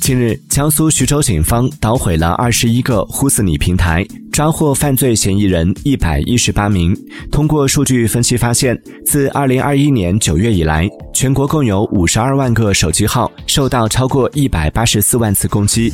近日江苏徐州警方捣毁了二十一个呼死你平台抓获犯罪嫌疑人一百一十八名。通过数据分析发现自二零二一年九月以来全国共有五十二万个手机号受到超过一百八十四万次攻击。